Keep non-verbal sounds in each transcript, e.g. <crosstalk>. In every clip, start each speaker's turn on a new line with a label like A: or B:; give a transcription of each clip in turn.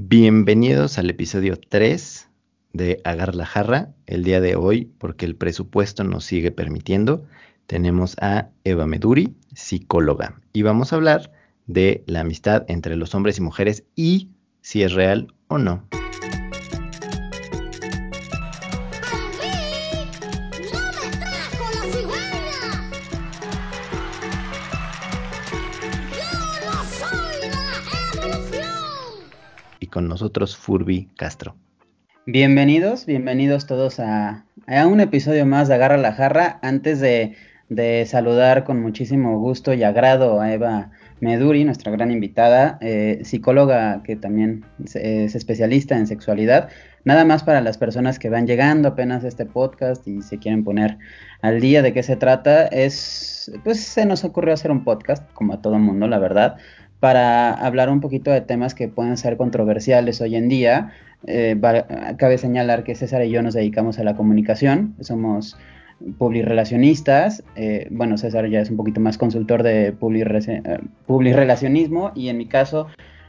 A: Bienvenidos al episodio 3 de Agar la Jarra. El día de hoy, porque el presupuesto nos sigue permitiendo, tenemos a Eva Meduri, psicóloga, y vamos a hablar de la amistad entre los hombres y mujeres y si es real o no. Con nosotros Furby Castro.
B: Bienvenidos, bienvenidos todos a, un episodio más de Agarra la Jarra. Antes de, saludar con muchísimo gusto y agrado a Eva Meduri, nuestra gran invitada, eh, psicóloga que también es especialista en sexualidad. Nada más para las personas que van llegando apenas a este podcast y se quieren poner al día de qué se trata, es, pues se nos ocurrió hacer un podcast, como a todo mundo, la verdad, para hablar un poquito de temas que pueden ser controversiales hoy en día. Eh, cabe señalar que César y yo nos dedicamos a la comunicación, somos publirelacionistas, eh, bueno, César ya es un poquito más consultor de publirelacionismo y en mi caso,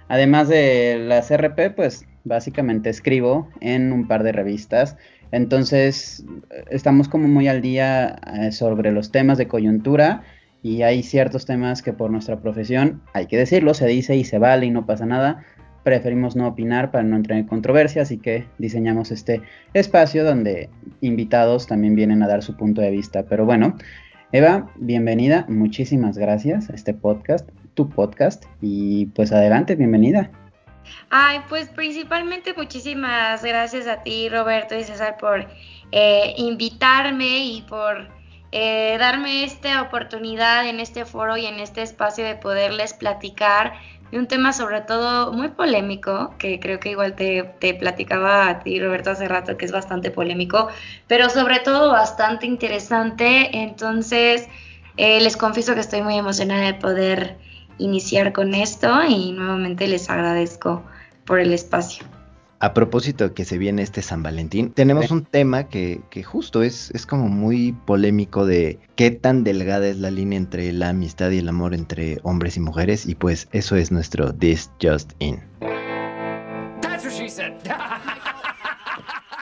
B: además de la CRP, pues básicamente escribo en un par de revistas, entonces estamos como muy al día eh, sobre los temas de coyuntura y hay ciertos temas que por nuestra profesión, hay que decirlo, se dice y se vale y no pasa nada, preferimos no opinar para no entrar en controversia, así que diseñamos este espacio donde invitados también vienen a dar su punto de vista. Pero bueno, Eva, bienvenida, muchísimas gracias a este podcast, tu podcast, y pues adelante, bienvenida.
C: Ay, pues principalmente muchísimas gracias a ti, Roberto y César, por eh, invitarme y por eh, darme esta oportunidad en este foro y en este espacio de poderles platicar de un tema sobre todo muy polémico, que creo que igual te, platicaba a ti, Roberto, hace rato, que es bastante polémico, pero sobre todo bastante interesante. Entonces, eh, les confieso que estoy muy emocionada de poder iniciar con esto y nuevamente les agradezco por el espacio.
A: A propósito de que se viene este San Valentín, tenemos un tema que, justo es, es como muy polémico de qué tan delgada es la línea entre la amistad y el amor entre hombres y mujeres y pues eso es nuestro This Just In. <laughs>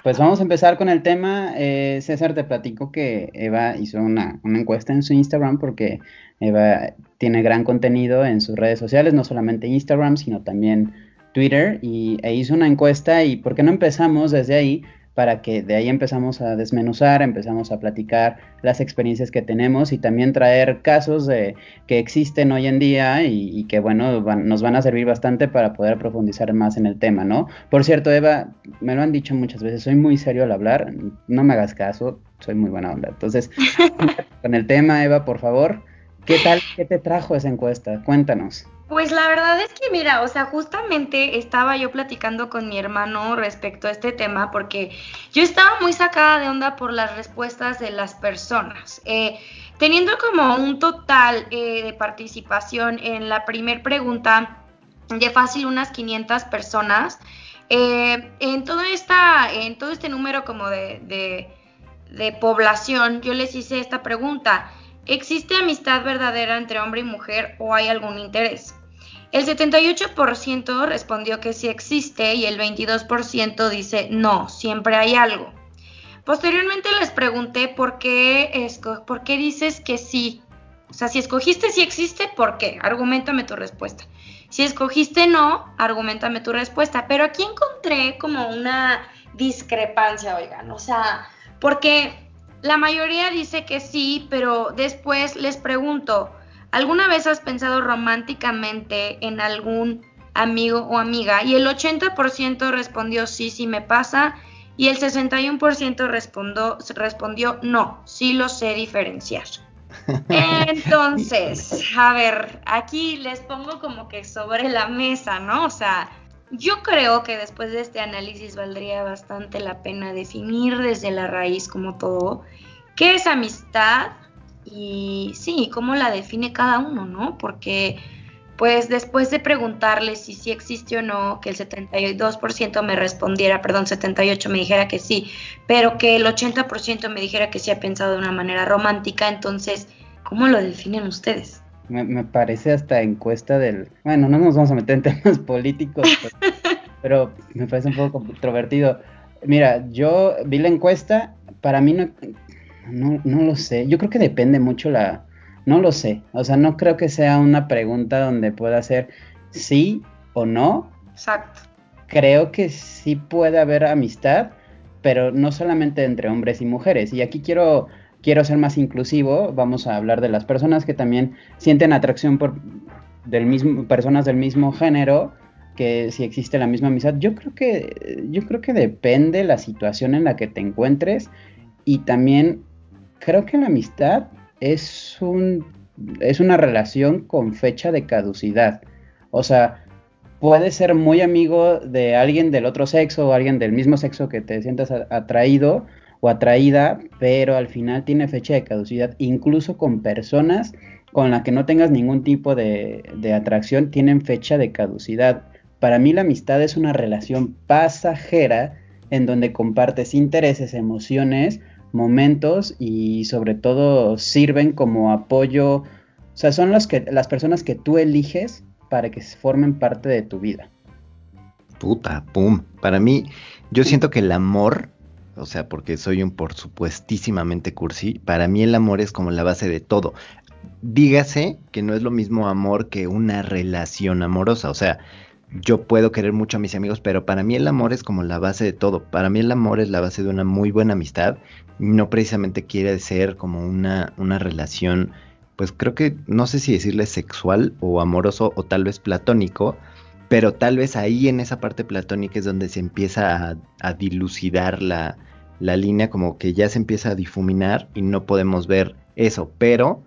B: Pues vamos a empezar con el tema. Eh, César, te platico que Eva hizo una, una, encuesta en su Instagram porque Eva tiene gran contenido en sus redes sociales, no solamente Instagram, sino también Twitter y, e hizo una encuesta y ¿por qué no empezamos desde ahí? Para que de ahí empezamos a desmenuzar, empezamos a platicar las experiencias que tenemos y también traer casos de, que existen hoy en día y, que, bueno, nos van a servir bastante para poder profundizar más en el tema, ¿no? Por cierto, Eva, me lo han dicho muchas veces, soy muy serio al hablar, no me hagas caso, soy muy buena onda. Entonces, <laughs> con el tema, Eva, por favor, ¿qué tal? ¿Qué te trajo esa encuesta? Cuéntanos.
C: Pues la verdad es que mira, o sea, justamente estaba yo platicando con mi hermano respecto a este tema porque yo estaba muy sacada de onda por las respuestas de las personas. Eh, teniendo como un total eh, de participación en la primer pregunta de fácil unas 500 personas, eh, en, toda esta, en todo este número como de, de población, yo les hice esta pregunta. ¿Existe amistad verdadera entre hombre y mujer o hay algún interés? El 78% respondió que sí existe y el 22% dice no, siempre hay algo. Posteriormente les pregunté por qué, por qué dices que sí. O sea, si escogiste sí existe, ¿por qué? Argumentame tu respuesta. Si escogiste no, argumentame tu respuesta. Pero aquí encontré como una discrepancia, oigan. O sea, porque la mayoría dice que sí, pero después les pregunto, ¿Alguna vez has pensado románticamente en algún amigo o amiga? Y el 80% respondió sí, sí me pasa. Y el 61% respondió, respondió no, sí lo sé diferenciar. <laughs> Entonces, a ver, aquí les pongo como que sobre la mesa, ¿no? O sea, yo creo que después de este análisis valdría bastante la pena definir desde la raíz como todo qué es amistad, y sí, cómo la define cada uno, ¿no? Porque pues después de preguntarle si sí existe o no, que el 72% me respondiera, perdón, 78 me dijera que sí, pero que el 80% me dijera que sí ha pensado de una manera romántica, entonces, ¿cómo lo definen ustedes?
B: Me, parece hasta encuesta del... Bueno, no nos vamos a meter en <laughs> temas políticos. <laughs> pero me parece un poco controvertido. Mira, yo vi la encuesta, para mí no, no, no lo sé. Yo creo que depende mucho la, no lo sé. O sea, no creo que sea una pregunta donde pueda ser sí o no.
C: Exacto.
B: Creo que sí puede haber amistad, pero no solamente entre hombres y mujeres. Y aquí quiero, quiero ser más inclusivo. Vamos a hablar de las personas que también sienten atracción por del mismo, personas del mismo género, que si existe la misma amistad. Yo creo que, yo creo que depende la situación en la que te encuentres. Y también creo que la amistad es un es una relación con fecha de caducidad. O sea, puedes ser muy amigo de alguien del otro sexo o alguien del mismo sexo que te sientas atraído o atraída, pero al final tiene fecha de caducidad, incluso con personas con las que no tengas ningún tipo de, de atracción, tienen fecha de caducidad. Para mí la amistad es una relación pasajera en donde compartes intereses, emociones, momentos y sobre todo sirven como apoyo, o sea, son los que, las personas que tú eliges para que formen parte de tu vida.
A: Puta, pum. Para mí, yo siento que el amor, o sea, porque soy un por supuestísimamente cursi, para mí el amor es como la base de todo. Dígase que no es lo mismo amor que una relación amorosa, o sea, yo puedo querer mucho a mis amigos, pero para mí el amor es como la base de todo. Para mí el amor es la base de una muy buena amistad. No precisamente quiere ser como una, una relación pues creo que no sé si decirle sexual o amoroso o tal vez platónico, pero tal vez ahí en esa parte platónica es donde se empieza a, dilucidar la, la, línea, como que ya se empieza a difuminar y no podemos ver eso, pero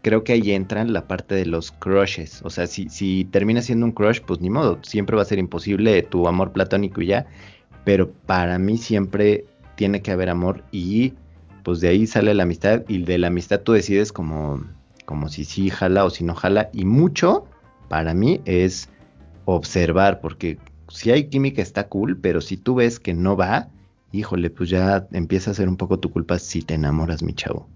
A: creo que ahí entra la parte de los crushes, o sea, si, si termina siendo un crush, pues ni modo, siempre va a ser imposible tu amor platónico y ya, pero para mí siempre tiene que haber amor y pues de ahí sale la amistad y de la amistad tú decides como como si sí jala o si no jala. Y mucho para mí es observar, porque si hay química está cool, pero si tú ves que no va, híjole, pues ya empieza a ser un poco tu culpa si te enamoras, mi chavo.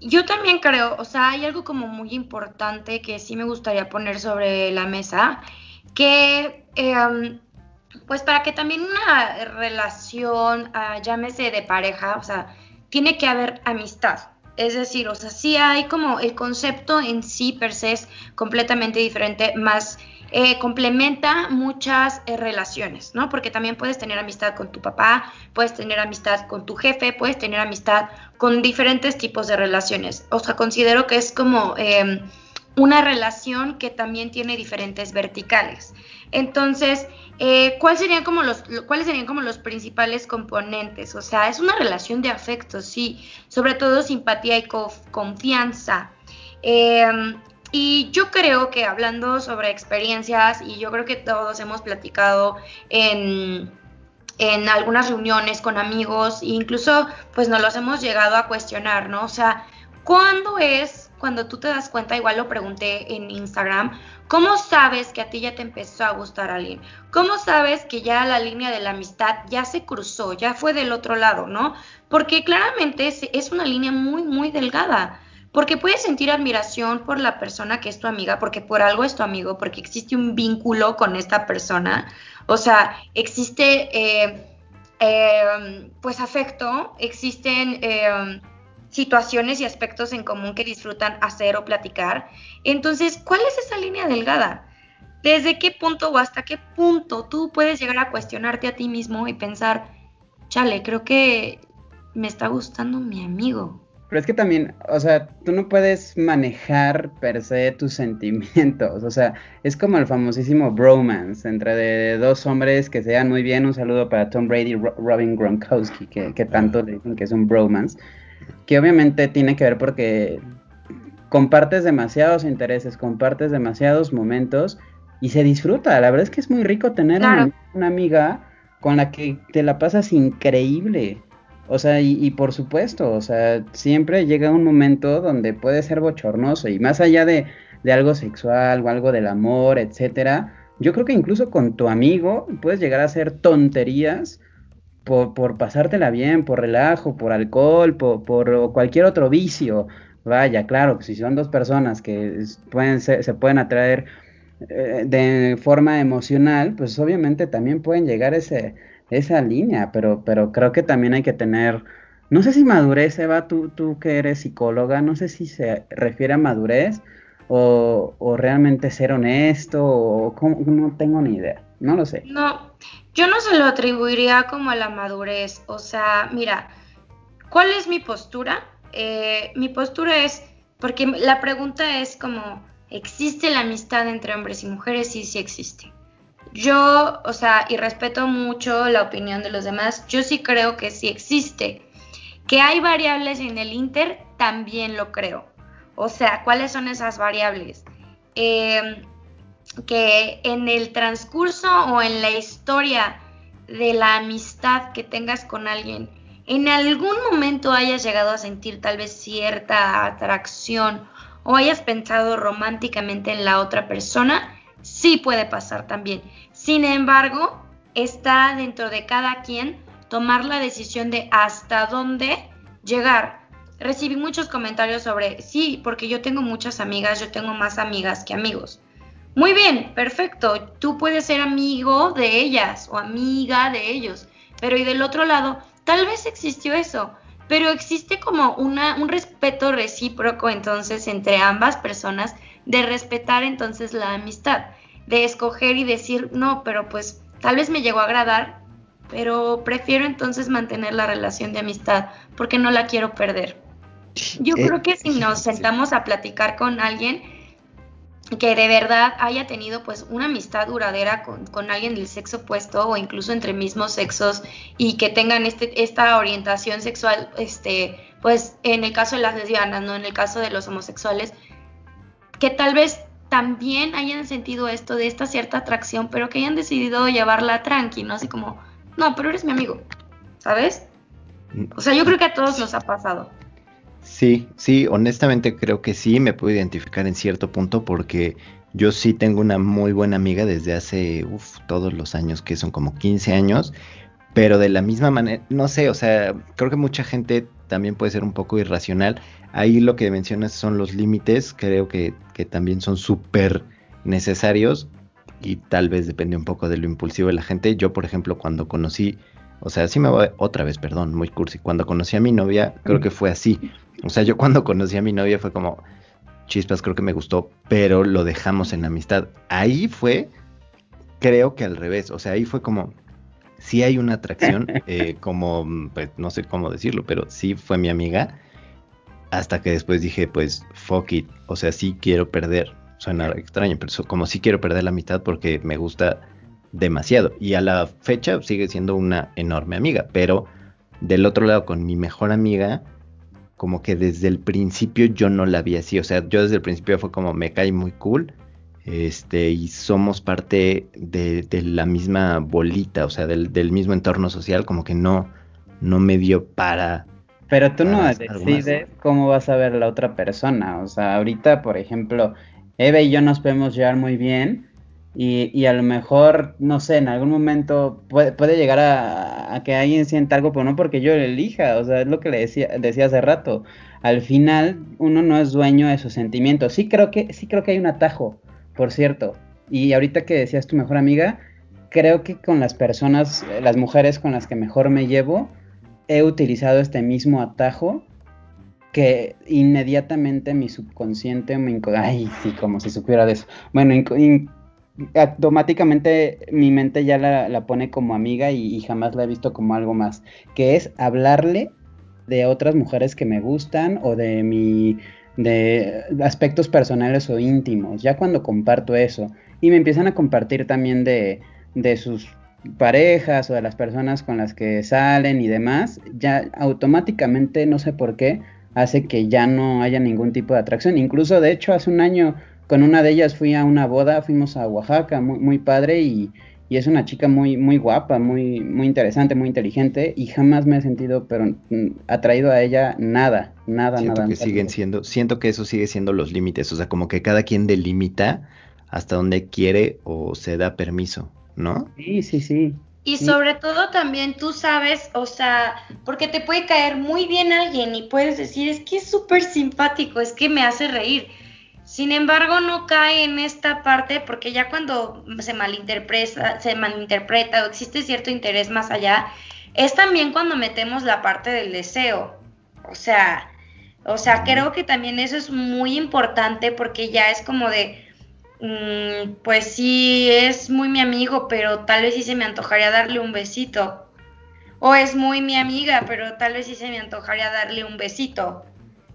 C: Yo también creo, o sea, hay algo como muy importante que sí me gustaría poner sobre la mesa, que em, pues para que también una relación, ah, llámese de pareja, o sea, tiene que haber amistad, es decir, o sea, sí hay como el concepto en sí per se es completamente diferente, más eh, complementa muchas eh, relaciones, ¿no? Porque también puedes tener amistad con tu papá, puedes tener amistad con tu jefe, puedes tener amistad con diferentes tipos de relaciones. O sea, considero que es como em, una relación que también tiene diferentes verticales. Entonces, eh, ¿cuál serían como los, ¿cuáles serían como los principales componentes? O sea, es una relación de afecto, sí, sobre todo simpatía y confianza. Em, y yo creo que hablando sobre experiencias, y yo creo que todos hemos platicado en, en algunas reuniones con amigos, e incluso pues nos los hemos llegado a cuestionar, ¿no? O sea, ¿cuándo es cuando tú te das cuenta? Igual lo pregunté en Instagram, ¿Cómo sabes que a ti ya te empezó a gustar alguien? ¿Cómo sabes que ya la línea de la amistad ya se cruzó, ya fue del otro lado, ¿no? Porque claramente es, una línea muy, muy delgada. Porque puedes sentir admiración por la persona que es tu amiga, porque por algo es tu amigo, porque existe un vínculo con esta persona. O sea, existe eh, eh, pues afecto, existen eh, situaciones y aspectos en común que disfrutan hacer o platicar. Entonces, ¿cuál es esa línea delgada? ¿Desde qué punto o hasta qué punto tú puedes llegar a cuestionarte a ti mismo y pensar, chale, creo que me está gustando mi amigo?
B: Pero es que también, o sea, tú no puedes manejar per se tus sentimientos. O sea, es como el famosísimo bromance entre dos hombres que se dan muy bien. Un saludo para Tom Brady y Robin Gronkowski, que, que tanto dicen que es un bromance que obviamente tiene que ver porque compartes demasiados intereses, compartes demasiados momentos y se disfruta. La verdad es que es muy rico tener una, amiga con la que te la pasas increíble. O sea, y, por supuesto, o sea, siempre llega un momento donde puede ser bochornoso y más allá de, de algo sexual o algo del amor, etcétera, yo creo que incluso con tu amigo puedes llegar a hacer tonterías por, por pasártela bien, por relajo, por alcohol, por, por cualquier otro vicio. Vaya, claro, si son dos personas que pueden se pueden atraer eh, de forma emocional, pues obviamente también pueden llegar a ese, esa línea, pero, pero creo que también hay que tener, no sé si madurez, Eva, tú, tú que eres psicóloga, no sé si se refiere a madurez o, o realmente ser honesto, o no tengo ni idea, no lo sé.
C: No, yo no se lo atribuiría como a la madurez, o sea, mira, ¿cuál es mi postura? Eh, mi postura es, porque la pregunta es como, ¿existe la amistad entre hombres y mujeres? Sí, sí existe. Yo, o sea, y respeto mucho la opinión de los demás, yo sí creo que sí existe. Que hay variables en el Inter, también lo creo. O sea, ¿cuáles son esas variables? Em, que en el transcurso o en la historia de la amistad que tengas con alguien, en algún momento hayas llegado a sentir tal vez cierta atracción o hayas pensado románticamente en la otra persona, sí puede pasar también. Sin embargo, está dentro de cada quien tomar la decisión de hasta dónde llegar. Recibí muchos comentarios sobre, sí, porque yo tengo muchas amigas, yo tengo más amigas que amigos. Muy bien, perfecto, tú puedes ser amigo de ellas o amiga de ellos, pero y del otro lado, tal vez existió eso, pero existe como una, un respeto recíproco entonces entre ambas personas de respetar entonces la amistad, de escoger y decir, no, pero pues tal vez me llegó a agradar, pero prefiero entonces mantener la relación de amistad porque no la quiero perder. Yo eh, creo que si nos sentamos a platicar con alguien, que de verdad haya tenido pues una amistad duradera con, alguien del sexo opuesto o incluso entre mismos sexos y que tengan este, esta orientación sexual, este, pues en el caso de las lesbianas, no en el caso de los homosexuales, que tal vez también hayan sentido esto de esta cierta atracción, pero que hayan decidido llevarla tranqui, ¿no? Así como, no, pero eres mi amigo, ¿sabes? O sea, yo creo que a todos nos ha pasado.
A: Sí, sí, honestamente creo que sí, me puedo identificar en cierto punto porque yo sí tengo una muy buena amiga desde hace todos los años, que son como 15 años, pero de la misma manera, no sé, o sea, creo que mucha gente también puede ser un poco irracional. Ahí lo que mencionas son los límites, creo que, que también son súper necesarios y tal vez depende un poco de lo impulsivo de la gente. Yo, por ejemplo, cuando conocí o sea, sí me voy otra vez, perdón, muy cursi. Cuando conocí a mi novia, creo que fue así. O sea, yo cuando conocí a mi novia fue como, chispas, creo que me gustó, pero lo dejamos en amistad. Ahí fue, creo que al revés. O sea, ahí fue como, sí hay una atracción, <laughs> eh, como, pues no sé cómo decirlo, pero sí fue mi amiga. Hasta que después dije, pues, fuck it. O sea, sí quiero perder. Suena extraño, pero como sí quiero perder la amistad porque me gusta demasiado. Y a la fecha sigue siendo una enorme amiga. Pero del otro lado, con mi mejor amiga, como que desde el principio yo no la vi así. O sea, yo desde el principio fue como me cae muy cool. Este, y somos parte de, la misma bolita, o sea, del, del, mismo entorno social, como que no, no me dio para.
B: Pero tú no decides cómo vas a ver a la otra persona. O sea, ahorita, por ejemplo, Eve y yo nos podemos llevar muy bien, y, y, a lo mejor, no sé, en algún momento puede, puede llegar a, que alguien sienta algo, pero no porque yo le elija, o sea, es lo que le decía, decía hace rato. Al final, uno no es dueño de sus sentimientos. Sí creo que, sí creo que hay un atajo, por cierto. Y ahorita que decías tu mejor amiga, creo que con las personas, las mujeres con las que mejor me llevo, he utilizado este mismo atajo que inmediatamente mi subconsciente me... Ay, sí, como si supiera de eso. Bueno, automáticamente mi mente ya la, pone como amiga y, jamás la he visto como algo más, que es hablarle de otras mujeres que me gustan o de mi de aspectos personales o íntimos, ya cuando comparto eso y me empiezan a compartir también de, de sus parejas o de las personas con las que salen y demás, ya automáticamente no sé por qué hace que ya no haya ningún tipo de atracción. Incluso de hecho hace un año con una de ellas fui a una boda, fuimos a Oaxaca, muy, muy padre y, es una chica muy, muy guapa, muy, muy interesante, muy inteligente y jamás me he sentido pero mm, atraído a ella nada, nada,
A: siento
B: nada.
A: Que siguen siendo, siento que eso sigue siendo los límites, o sea, como que cada quien delimita hasta donde quiere o se da permiso, ¿no?
B: Sí, sí, sí.
C: Y sobre todo también tú sabes, o sea, porque te puede caer muy bien alguien y puedes decir, es que es súper simpático, es que me hace reír Sin embargo, no cae en esta parte porque ya cuando se malinterpreta, se malinterpreta o existe cierto interés más allá, es también cuando metemos la parte del deseo. O sea, o sea, creo que también eso es muy importante porque ya es como de, mm, pues sí, es muy mi amigo, pero tal vez sí se me antojaría darle un besito. O es muy mi amiga, pero tal vez sí se me antojaría darle un besito.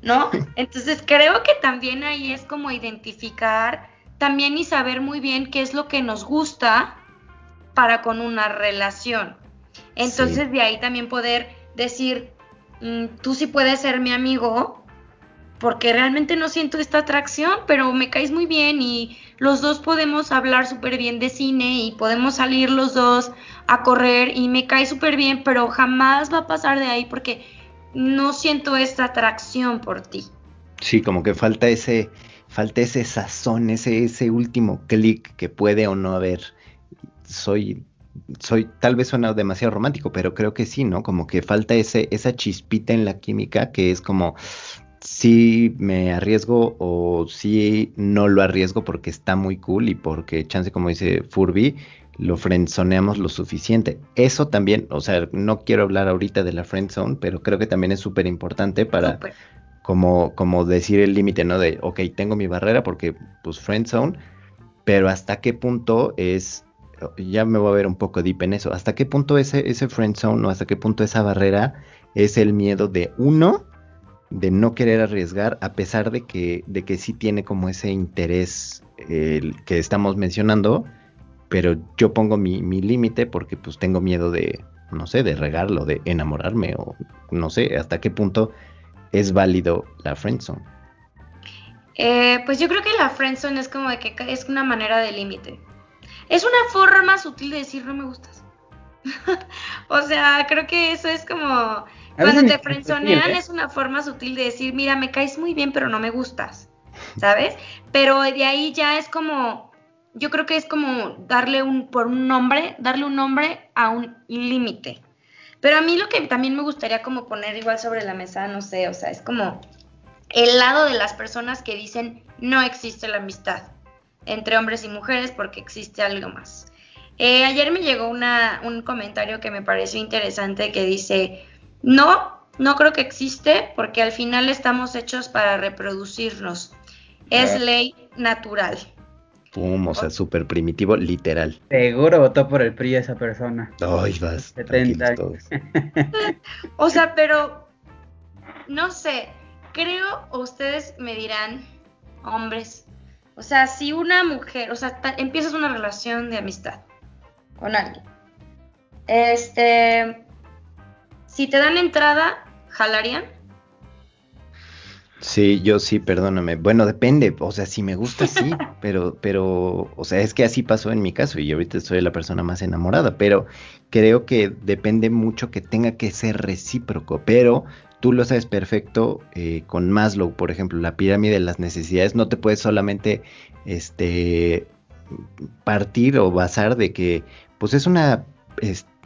C: ¿No? <laughs> Entonces creo que también ahí es como identificar también y saber muy bien qué es lo que nos gusta para con una relación. Entonces de ahí también poder decir, mm, tú sí puedes ser mi amigo, porque realmente no siento esta atracción, pero me caes muy bien y los dos podemos hablar súper bien de cine y podemos salir los dos a correr y me caes súper bien, pero jamás va a pasar de ahí porque no siento esta atracción por ti.
A: Sí, como que falta ese, falta ese sazón, ese, ese último clic que puede o no haber. Soy soy, tal vez suena demasiado romántico, pero creo que sí, ¿no? Como que falta ese, esa chispita en la química que es como, si me arriesgo o si no lo arriesgo porque está muy cool y porque chance, como dice Furby, lo friendzoneamos lo suficiente. Eso también, o sea, no quiero hablar ahorita de la friendzone, pero creo que también es súper importante para... Como, como decir el límite, ¿no? De, ok, tengo mi barrera porque, pues, friendzone, pero hasta qué punto es ya me voy a ver un poco deep en eso. ¿Hasta qué punto ese, ese friend zone o hasta qué punto esa barrera es el miedo de uno de no querer arriesgar a pesar de que, de que sí tiene como ese interés que estamos mencionando, pero yo pongo mi, límite porque pues tengo miedo de, no sé, de regarlo, de enamorarme o no sé, hasta qué punto es válido la friendzone.
C: Eh, pues yo creo que la friendzone es como de que es una manera de límite. Es una forma sutil de decir no me gustas. <laughs> o sea, creo que eso es como cuando te frenzonean es una forma sutil de decir, mira, me caes muy bien, pero no me gustas. ¿Sabes? Pero de ahí ya es como yo creo que es como darle un por un nombre, darle un nombre a un límite. Pero a mí lo que también me gustaría como poner igual sobre la mesa, no sé, o sea, es como el lado de las personas que dicen no existe la amistad entre hombres y mujeres porque existe algo más. Eh, ayer me llegó un comentario que me pareció interesante que dice, no, no creo que existe porque al final estamos hechos para reproducirnos. Es ley natural.
A: Pum, o sea, súper primitivo, literal.
B: Seguro votó por el PRI esa persona.
A: Ay, vas. <laughs>
C: o sea, pero no sé, creo, ustedes me dirán, hombres, o sea, si una mujer, o sea, empiezas una relación de amistad con alguien, este, si te dan entrada, ¿jalarían?
A: Sí, yo sí, perdóname. Bueno, depende, o sea, si me gusta, sí, <laughs> pero, pero, o sea, es que así pasó en mi caso y ahorita soy la persona más enamorada, pero creo que depende mucho que tenga que ser recíproco, pero tú lo sabes perfecto eh, con Maslow, por ejemplo, la pirámide de las necesidades, no te puedes solamente este, partir o basar de que pues es una,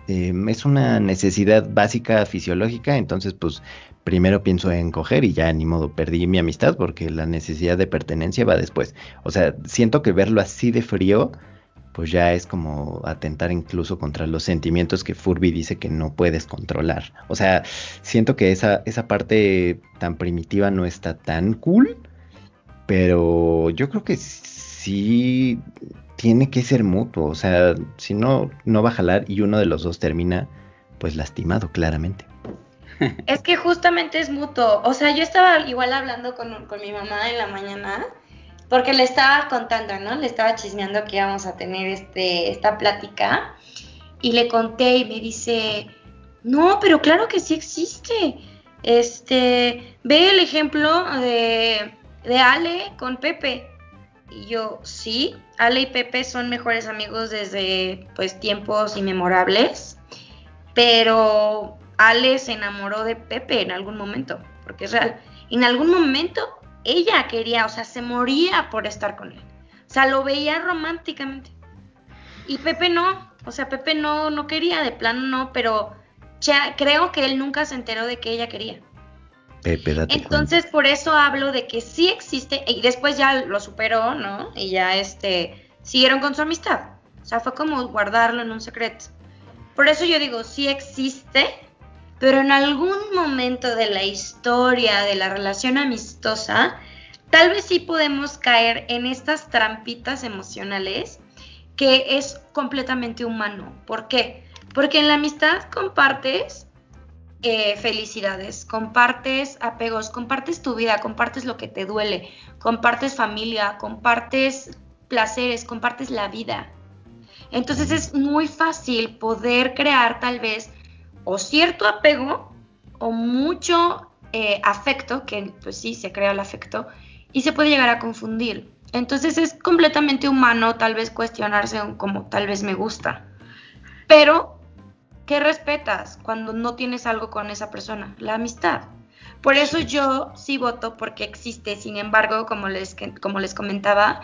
A: em, es una necesidad básica fisiológica, entonces pues primero pienso en coger y ya ni modo perdí mi amistad porque la necesidad de pertenencia va después. O sea, siento que verlo así de frío pues ya es como atentar incluso contra los sentimientos que Furby dice que no puedes controlar. O sea, siento que esa, esa parte tan primitiva no está tan cool, pero yo creo que sí tiene que ser mutuo. O sea, si no, no va a jalar y uno de los dos termina pues lastimado claramente.
C: Es que justamente es mutuo. O sea, yo estaba igual hablando con, con mi mamá en la mañana porque le estaba contando, ¿no? Le estaba chismeando que íbamos a tener este, esta plática y le conté y me dice, no, pero claro que sí existe. Este, ve el ejemplo de, de Ale con Pepe. Y yo, sí, Ale y Pepe son mejores amigos desde pues tiempos inmemorables, pero Ale se enamoró de Pepe en algún momento, porque es real. En algún momento ella quería, o sea, se moría por estar con él. O sea, lo veía románticamente. Y Pepe no, o sea, Pepe no, no quería, de plano no, pero ya, creo que él nunca se enteró de que ella quería.
A: Pepe, date
C: Entonces, por eso hablo de que sí existe, y después ya lo superó, ¿no? Y ya este, siguieron con su amistad. O sea, fue como guardarlo en un secreto. Por eso yo digo, sí existe, pero en algún momento de la historia de la relación amistosa, tal vez sí podemos caer en estas trampitas emocionales que es completamente humano. ¿Por qué? Porque en la amistad compartes eh, felicidades, compartes apegos, compartes tu vida, compartes lo que te duele, compartes familia, compartes placeres, compartes la vida. Entonces es muy fácil poder crear tal vez o cierto apego o mucho eh, afecto, que pues sí, se crea el afecto, y se puede llegar a confundir. Entonces es completamente humano tal vez cuestionarse como tal vez me gusta. Pero, ¿qué respetas cuando no tienes algo con esa persona? La amistad. Por eso yo sí voto porque existe, sin embargo, como les, como les comentaba,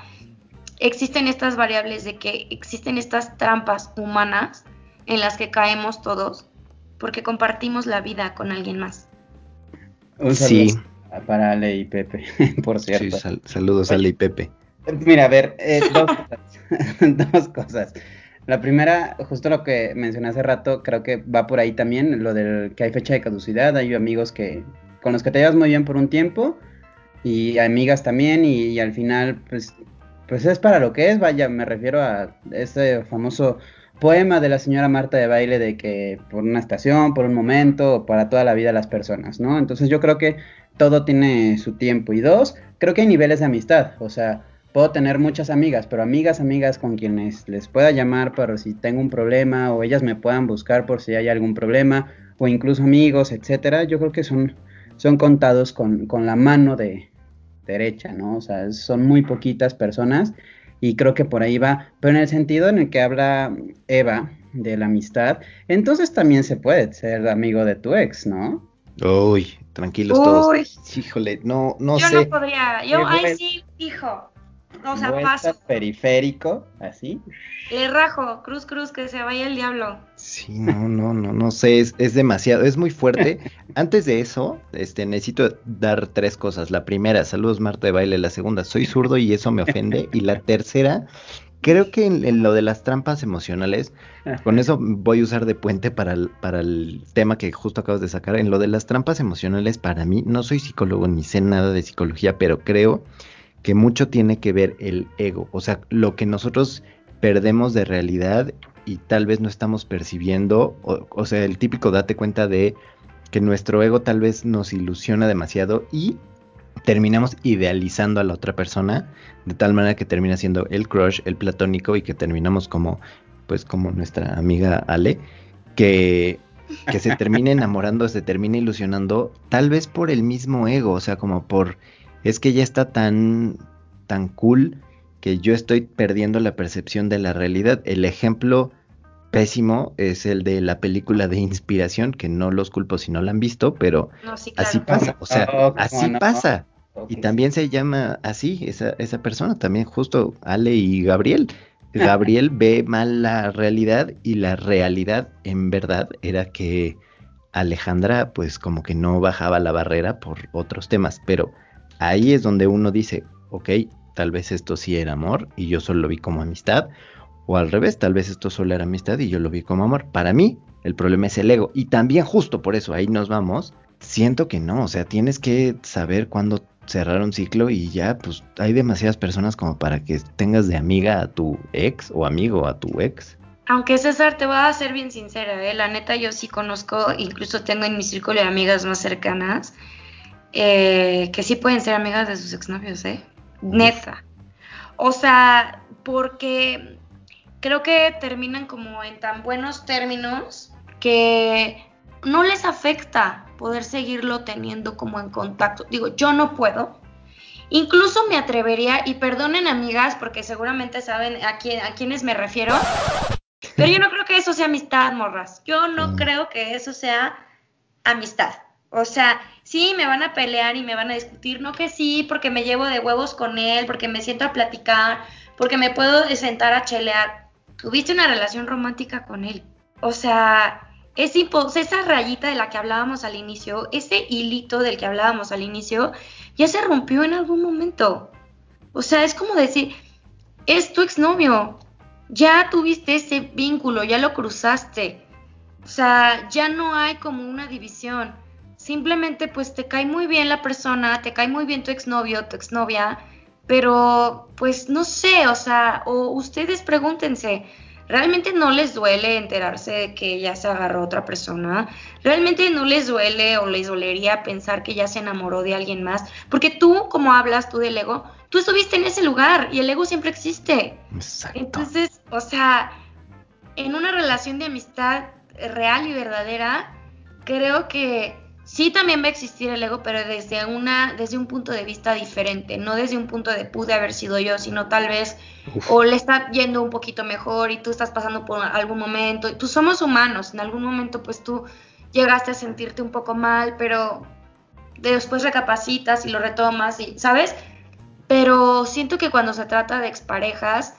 C: existen estas variables de que existen estas trampas humanas en las que caemos todos porque compartimos la vida con alguien más.
B: Un saludo sí. para Ale y Pepe, <laughs> por cierto.
A: Sí, saludos a Ale y Pepe.
B: Mira, a ver, eh, dos, cosas, <laughs> dos cosas. La primera, justo lo que mencioné hace rato, creo que va por ahí también, lo del que hay fecha de caducidad, hay amigos que con los que te llevas muy bien por un tiempo y amigas también y, al final pues pues es para lo que es, vaya, me refiero a ese famoso poema de la señora Marta de baile de que por una estación, por un momento, para toda la vida las personas, ¿no? Entonces yo creo que todo tiene su tiempo. Y dos, creo que hay niveles de amistad, o sea, puedo tener muchas amigas, pero amigas, amigas con quienes les pueda llamar para si tengo un problema o ellas me puedan buscar por si hay algún problema o incluso amigos, etcétera, yo creo que son, son contados con, con la mano de derecha, ¿no? O sea, son muy poquitas personas y creo que por ahí va. Pero en el sentido en el que habla Eva de la amistad, entonces también se puede ser amigo de tu ex, ¿no?
A: Uy, tranquilos todos. Híjole, no, no
C: yo
A: sé.
C: Yo no podría. Yo, ay, sí, hijo. O sea, paso.
B: periférico, así.
C: Le rajo, cruz, cruz, que se vaya el diablo.
A: Sí, no, no, no, no sé, es, es demasiado, es muy fuerte. <laughs> Antes de eso, este, necesito dar tres cosas. La primera, saludos Marta de Baile. La segunda, soy zurdo y eso me ofende. Y la tercera, creo que en, lo de las trampas emocionales, con eso voy a usar de puente para el, para el tema que justo acabas de sacar. En lo de las trampas emocionales, para mí, no soy psicólogo ni sé nada de psicología, pero creo que mucho tiene que ver el ego, o sea, lo que nosotros perdemos de realidad y tal vez no estamos percibiendo, o, sea, el típico date cuenta de que nuestro ego tal vez nos ilusiona demasiado y terminamos idealizando a la otra persona de tal manera que termina siendo el crush, el platónico y que terminamos como pues como nuestra amiga Ale que que se termine enamorando, se termine ilusionando tal vez por el mismo ego, o sea, como por es que ya está tan, tan cool que yo estoy perdiendo la percepción de la realidad. El ejemplo pésimo es el de la película de inspiración, que no los culpo si no la han visto, pero así pasa, o sea, oh, así pasa. Y también se llama así, esa, esa persona, también justo Ale y Gabriel. <laughs> Gabriel ve mal la realidad y la realidad en verdad era que Alejandra pues como que no bajaba la barrera por otros temas, pero ahí es donde uno dice, ok, tal vez esto sí era amor y yo solo lo vi como amistad, o al revés, tal vez esto solo era amistad y yo lo vi como amor. Para mí, el problema es el ego. Y también justo por eso, ahí nos vamos, siento que no, o sea, tienes que saber cuándo cerrar un ciclo y ya, pues hay demasiadas personas como para que tengas de amiga a tu ex o amigo a tu ex.
C: Aunque César, te voy a ser bien sincera, ¿eh? la neta yo sí conozco, incluso tengo en mi círculo de amigas más cercanas, eh, que sí pueden ser amigas de sus exnovios, ¿eh? Neta. O sea, porque creo que terminan como en tan buenos términos que no les afecta poder seguirlo teniendo como en contacto. Digo, yo no puedo. Incluso me atrevería, y perdonen amigas, porque seguramente saben a, quién, a quiénes me refiero, pero yo no creo que eso sea amistad, morras. Yo no mm. creo que eso sea amistad. O sea, sí, me van a pelear y me van a discutir, no que sí, porque me llevo de huevos con él, porque me siento a platicar, porque me puedo sentar a chelear. Tuviste una relación romántica con él. O sea, es esa rayita de la que hablábamos al inicio, ese hilito del que hablábamos al inicio, ya se rompió en algún momento. O sea, es como decir, es tu exnovio, ya tuviste ese vínculo, ya lo cruzaste. O sea, ya no hay como una división. Simplemente pues te cae muy bien la persona, te cae muy bien tu exnovio, tu exnovia, pero pues no sé, o sea, o ustedes pregúntense, ¿realmente no les duele enterarse de que ya se agarró otra persona? ¿Realmente no les duele o les dolería pensar que ya se enamoró de alguien más? Porque tú, como hablas tú del ego, tú estuviste en ese lugar y el ego siempre existe. Exacto. Entonces, o sea, en una relación de amistad real y verdadera, creo que sí también va a existir el ego, pero desde una, desde un punto de vista diferente, no desde un punto de pude haber sido yo, sino tal vez o le está yendo un poquito mejor y tú estás pasando por algún momento. Tú somos humanos, en algún momento pues tú llegaste a sentirte un poco mal, pero después recapacitas y lo retomas y, ¿sabes? Pero siento que cuando se trata de exparejas,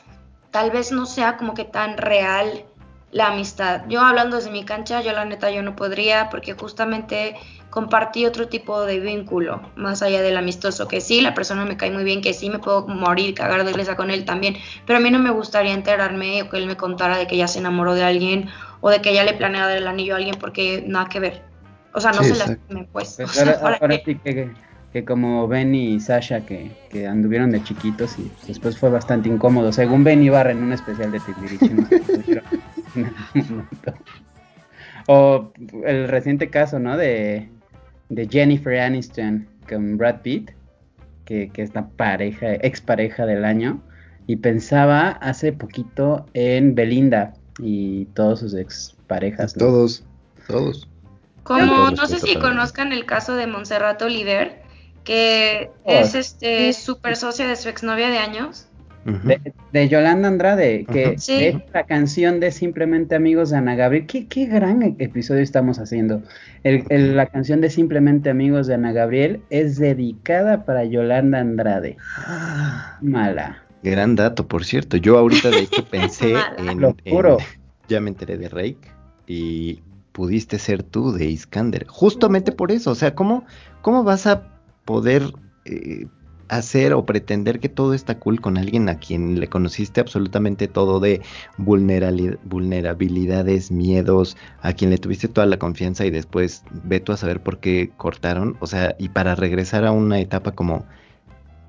C: tal vez no sea como que tan real la amistad. Yo hablando desde mi cancha, yo la neta yo no podría porque justamente compartí otro tipo de vínculo, más allá del amistoso, que sí, la persona me cae muy bien, que sí me puedo morir, cagar de iglesia con él también, pero a mí no me gustaría enterarme o que él me contara de que ya se enamoró de alguien o de que ya le planea dar el anillo a alguien porque nada que ver. O sea, no se la pues. <laughs>
B: pues ahora, sí que que como Ben y Sasha que, que, anduvieron de chiquitos y después fue bastante incómodo. Según Ben Ibarra en un especial de Timbiriche. <laughs> <laughs> o el reciente caso, ¿no? De, de Jennifer Aniston con Brad Pitt, que, que es la pareja, expareja del año. Y pensaba hace poquito en Belinda y todos sus exparejas.
A: Todos, todos.
C: Como no sé si conozcan el caso de Montserrat Oliver, que oh, es este super socia de su exnovia de años.
B: De, Yolanda Andrade, que es la canción de Simplemente Amigos de Ana Gabriel. Qué, qué gran e-, episodio estamos haciendo. la canción de Simplemente Amigos de Ana Gabriel es dedicada para Yolanda Andrade. <gasps> Mala.
A: Gran dato, por cierto. Yo ahorita de hecho pensé <laughs> en,
B: Lo juro. <laughs>
A: ya me enteré de Rake y pudiste ser tú de Iskander. Justamente por eso. O sea, ¿cómo, cómo vas a poder eh, hacer o pretender que todo está cool con alguien a quien le conociste absolutamente todo de vulnerabilidades, miedos, a quien le tuviste toda la confianza y después ve tú a saber por qué cortaron, o sea, y para regresar a una etapa como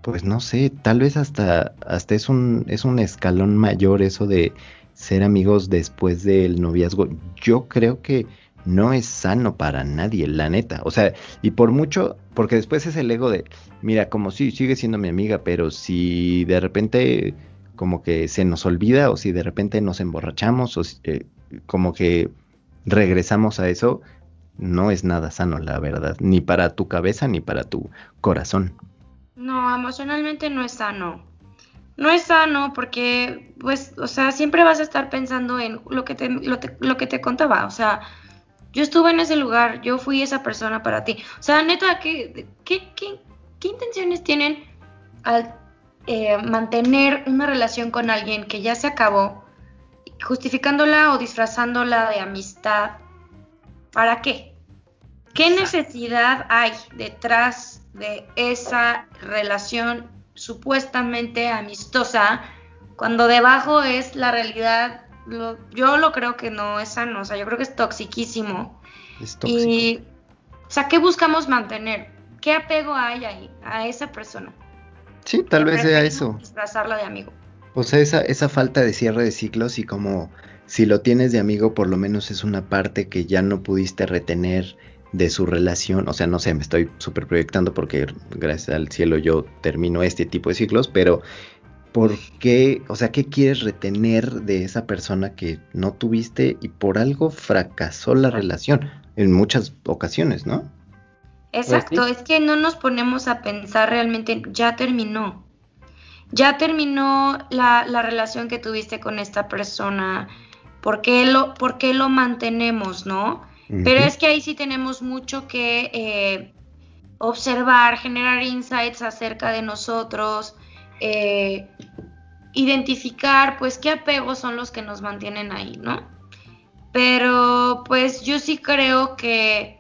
A: pues no sé, tal vez hasta hasta es un es un escalón mayor eso de ser amigos después del noviazgo. Yo creo que no es sano para nadie, la neta. O sea, y por mucho, porque después es el ego de, mira, como si sigue siendo mi amiga, pero si de repente como que se nos olvida o si de repente nos emborrachamos o eh, como que regresamos a eso, no es nada sano, la verdad, ni para tu cabeza ni para tu corazón.
C: No, emocionalmente no es sano. No es sano porque, pues, o sea, siempre vas a estar pensando en lo que te, lo, lo que te contaba, o sea, yo estuve en ese lugar, yo fui esa persona para ti. O sea, neta, ¿qué, qué, qué, intenciones tienen al eh, mantener una relación con alguien que ya se acabó, justificándola o disfrazándola de amistad? ¿Para qué? ¿Qué necesidad hay detrás de esa relación supuestamente amistosa cuando debajo es la realidad yo lo creo que no es sano, o sea, yo creo que es toxiquísimo. Es tóxico. Y, o sea, ¿qué buscamos mantener? ¿Qué apego hay ahí a esa persona?
A: Sí, tal vez sea eso.
C: Disfrazarla de amigo.
A: O sea, esa, esa falta de cierre de ciclos y como si lo tienes de amigo, por lo menos es una parte que ya no pudiste retener de su relación. O sea, no sé, me estoy súper proyectando porque gracias al cielo yo termino este tipo de ciclos, pero ¿por qué, o sea, qué quieres retener de esa persona que no tuviste y por algo fracasó la relación en muchas ocasiones, ¿no?
C: Exacto, es que no nos ponemos a pensar realmente, ya terminó, ya terminó la, relación que tuviste con esta persona, ¿por qué lo, por qué lo mantenemos, no? Pero es que ahí sí tenemos mucho que eh, observar, generar insights acerca de nosotros, eh, identificar pues qué apegos son los que nos mantienen ahí, ¿no? Pero pues yo sí creo que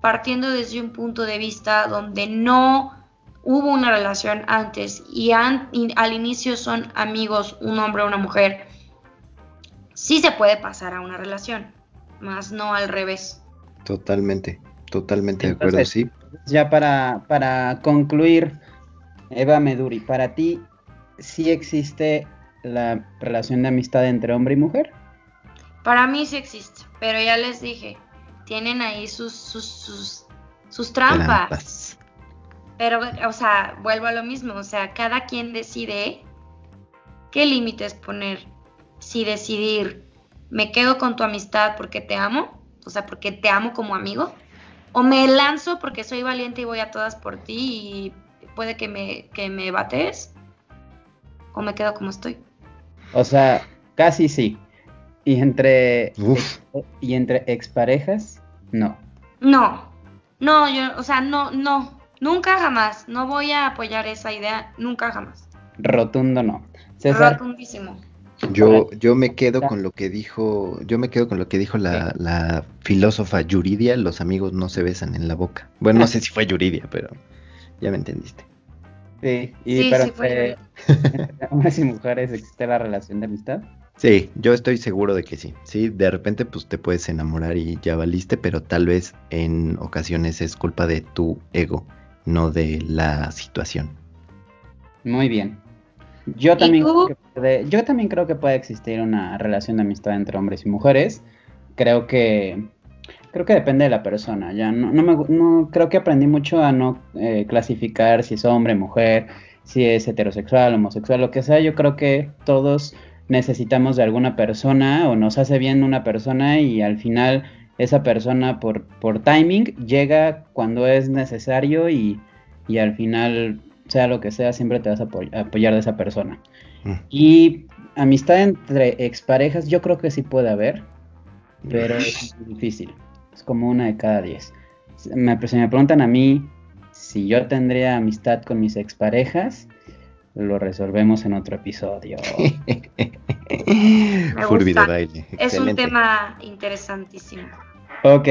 C: partiendo desde un punto de vista donde no hubo una relación antes y, al inicio son amigos un hombre o una mujer, sí se puede pasar a una relación, más no al revés.
A: Totalmente, totalmente de acuerdo, sí.
B: Ya para, para concluir, Eva Meduri, para ti, ¿sí existe la relación de amistad entre hombre y mujer?
C: Para mí sí existe, pero ya les dije, tienen ahí sus, sus, sus, trampas. Pero, o sea, vuelvo a lo mismo, o sea, cada quien decide qué límites poner. Si decidir, me quedo con tu amistad porque te amo, o sea, porque te amo como amigo, o me lanzo porque soy valiente y voy a todas por ti y puede que me, que me bates, o me quedo como estoy.
B: O sea, casi sí. Y entre, y entre exparejas, no.
C: No, no, yo, o sea, no, no, nunca jamás. No voy a apoyar esa idea, nunca jamás.
B: Rotundo no.
C: Rotundísimo.
A: Yo, yo me quedo con lo que dijo, yo me quedo con lo que dijo la, la, filósofa Yuridia, los amigos no se besan en la boca. Bueno, no sé si fue Yuridia, pero ya me entendiste.
B: Sí, y pero entre, <laughs> hombres y mujeres existe la relación de amistad.
A: Sí, yo estoy seguro de que sí. Sí, de repente pues te puedes enamorar y ya valiste, pero tal vez en ocasiones es culpa de tu ego, no de la situación.
B: Muy bien. Yo también, creo que puede, yo también creo que puede existir una relación de amistad entre hombres y mujeres. Creo que creo que depende de la persona. Ya no, no, me, no creo que aprendí mucho a no eh, clasificar si es hombre, mujer, si es heterosexual, homosexual, lo que sea. Yo creo que todos necesitamos de alguna persona o nos hace bien una persona y al final esa persona por, por timing llega cuando es necesario y, al final, sea lo que sea, siempre te vas a apoyar de esa persona. Mm. Y amistad entre exparejas, yo creo que sí puede haber, pero es <laughs> difícil. Es como una de cada diez. Me, si me preguntan a mí si yo tendría amistad con mis exparejas, lo resolvemos en otro episodio. <laughs>
C: baile. Es un tema interesantísimo.
B: Ok,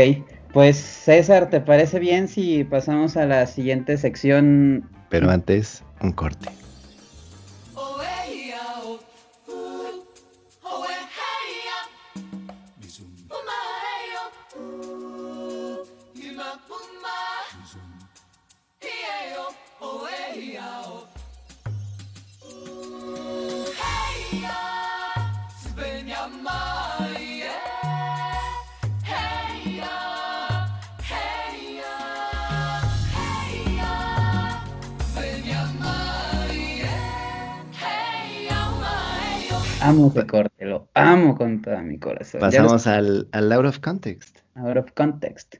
B: pues César, ¿te parece bien si pasamos a la siguiente sección?
A: Pero antes, un corte.
B: Amo que corte, lo amo con toda mi corazón.
A: Pasamos al, al out of context.
B: Out of context.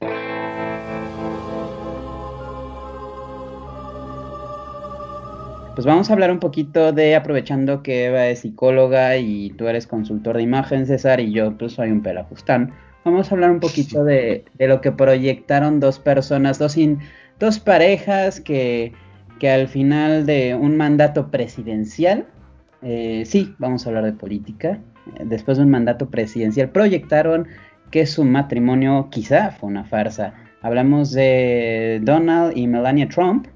B: Pues vamos a hablar un poquito de, aprovechando que Eva es psicóloga y tú eres consultor de imagen, César, y yo pues soy un pelafustán. Vamos a hablar un poquito <laughs> de, de lo que proyectaron dos personas, dos, dos parejas que, que al final de un mandato presidencial eh, sí, vamos a hablar de política. Después de un mandato presidencial, proyectaron que su matrimonio quizá fue una farsa. Hablamos de Donald y Melania Trump,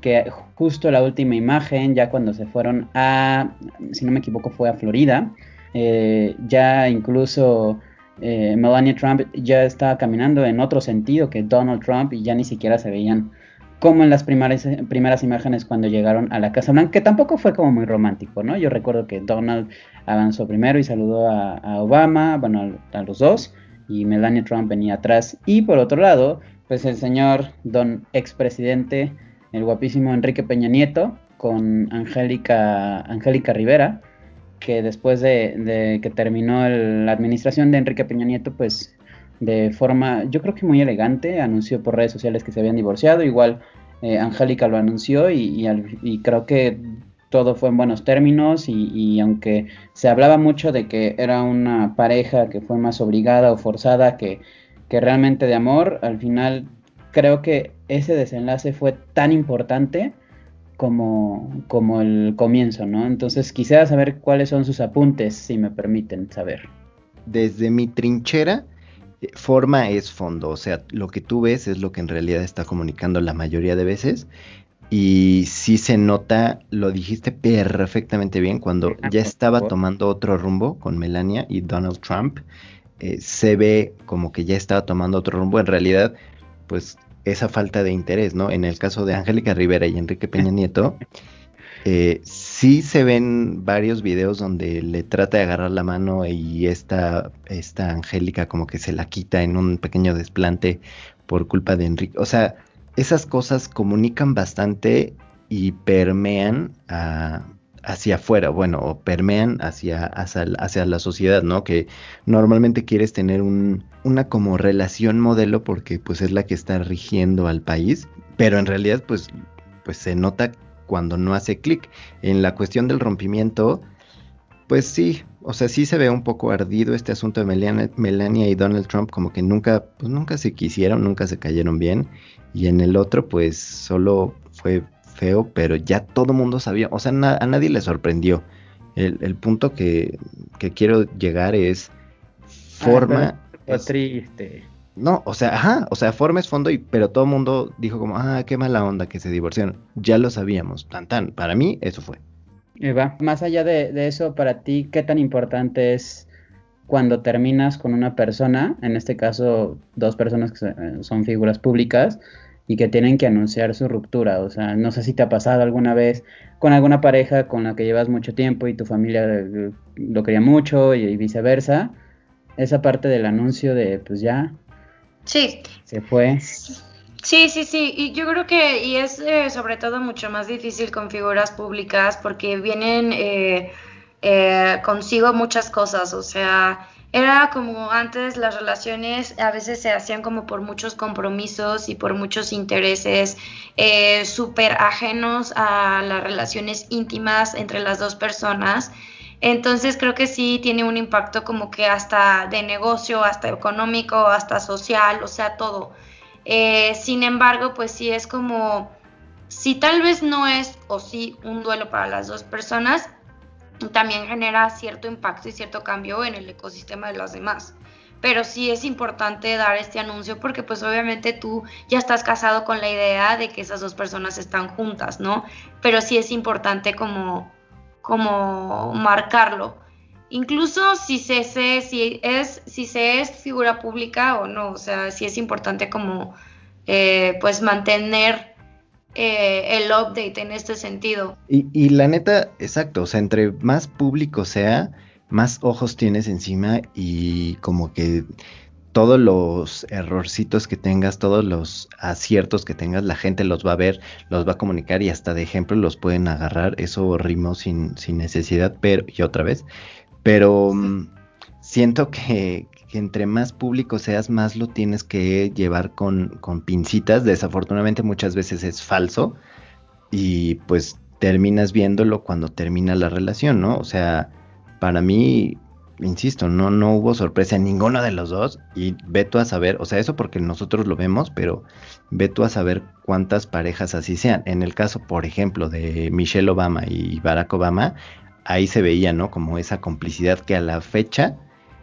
B: que justo la última imagen, ya cuando se fueron a, si no me equivoco, fue a Florida, eh, ya incluso eh, Melania Trump ya estaba caminando en otro sentido que Donald Trump y ya ni siquiera se veían como en las primeras, primeras imágenes cuando llegaron a la Casa Blanca, que tampoco fue como muy romántico, ¿no? Yo recuerdo que Donald avanzó primero y saludó a, Obama, bueno, a, los dos, y Melania Trump venía atrás. Y por otro lado, pues el señor don expresidente, el guapísimo Enrique Peña Nieto, con Angélica, Angélica Rivera, que después de, que terminó la administración de Enrique Peña Nieto, pues de forma, yo creo que muy elegante, anunció por redes sociales que se habían divorciado, igual eh, Angélica lo anunció y, creo que todo fue en buenos términos y, aunque se hablaba mucho de que era una pareja que fue más obligada o forzada que, que realmente de amor, al final creo que ese desenlace fue tan importante como, como el comienzo, ¿no? Entonces quisiera saber cuáles son sus apuntes, si me permiten saber.
A: Desde mi trinchera, forma es fondo, o sea, lo que tú ves es lo que en realidad está comunicando la mayoría de veces. Y sí se nota, lo dijiste perfectamente bien, cuando ya estaba tomando otro rumbo con Melania y Donald Trump, eh, se ve como que ya estaba tomando otro rumbo. En realidad, pues esa falta de interés, ¿no? En el caso de Angélica Rivera y Enrique Peña <laughs> Nieto, eh, sí se ven varios videos donde le trata de agarrar la mano y esta, esta Angélica como que se la quita en un pequeño desplante por culpa de Enrique. O sea, esas cosas comunican bastante y permean hacia afuera, bueno, o permean hacia, hacia, la sociedad, ¿no? Que normalmente quieres tener un, una como relación modelo porque pues es la que está rigiendo al país, pero en realidad pues, pues se nota cuando no hace clic. En la cuestión del rompimiento, pues sí, o sea, sí se ve un poco ardido este asunto de Melania, y Donald Trump, como que nunca, pues nunca se quisieron, nunca se cayeron bien. Y en el otro, pues solo fue feo, pero ya todo mundo sabía, o sea, a nadie le sorprendió. El, punto que, que, quiero llegar es forma...
B: triste.
A: No, o sea, ajá, o sea, forma es fondo, y, pero todo el mundo dijo como, ah, qué mala onda que se divorciaron. Ya lo sabíamos, tan tan. Para mí, eso fue.
B: Eva, más allá de, eso, para ti, ¿qué tan importante es cuando terminas con una persona, en este caso dos personas que son figuras públicas y que tienen que anunciar su ruptura? O sea, no sé si te ha pasado alguna vez con alguna pareja con la que llevas mucho tiempo y tu familia eh, lo quería mucho y viceversa. Esa parte del anuncio de, pues ya,
C: Sí.
B: Se fue.
C: Sí, sí, sí, y yo creo que, y es eh, sobre todo mucho más difícil con figuras públicas porque vienen eh, eh, consigo muchas cosas, o sea, era como antes las relaciones a veces se hacían como por muchos compromisos y por muchos intereses súper ajenos a las relaciones íntimas entre las dos personas entonces creo que sí tiene un impacto como que hasta de negocio, hasta económico, hasta social, o sea, todo. Eh, sin embargo, pues sí es como, si tal vez no es o sí un duelo para las dos personas, también genera cierto impacto y cierto cambio en el ecosistema de las demás. Pero sí es importante dar este anuncio porque pues obviamente tú ya estás casado con la idea de que esas dos personas están juntas, ¿no? Pero sí es importante como como marcarlo. Incluso si se, si es, si se es figura pública o no, o sea, si es importante como eh, pues mantener eh, el update en este sentido.
A: Y, y la neta, exacto, o sea, entre más público sea, más ojos tienes encima y como que todos los errorcitos que tengas, todos los aciertos que tengas, la gente los va a ver, los va a comunicar y hasta de ejemplo los pueden agarrar. Eso rimó sin, sin necesidad, pero, y otra vez. Pero mm, siento que, entre más público seas, más lo tienes que llevar con, con pincitas. Desafortunadamente muchas veces es falso y pues terminas viéndolo cuando termina la relación, ¿no? O sea, para mí insisto, no, no hubo sorpresa en ninguno de los dos. Y ve tú a saber, o sea, eso porque nosotros lo vemos, pero ve tú a saber cuántas parejas así sean. En el caso, por ejemplo, de Michelle Obama y Barack Obama, ahí se veía, ¿no? Como esa complicidad que a la fecha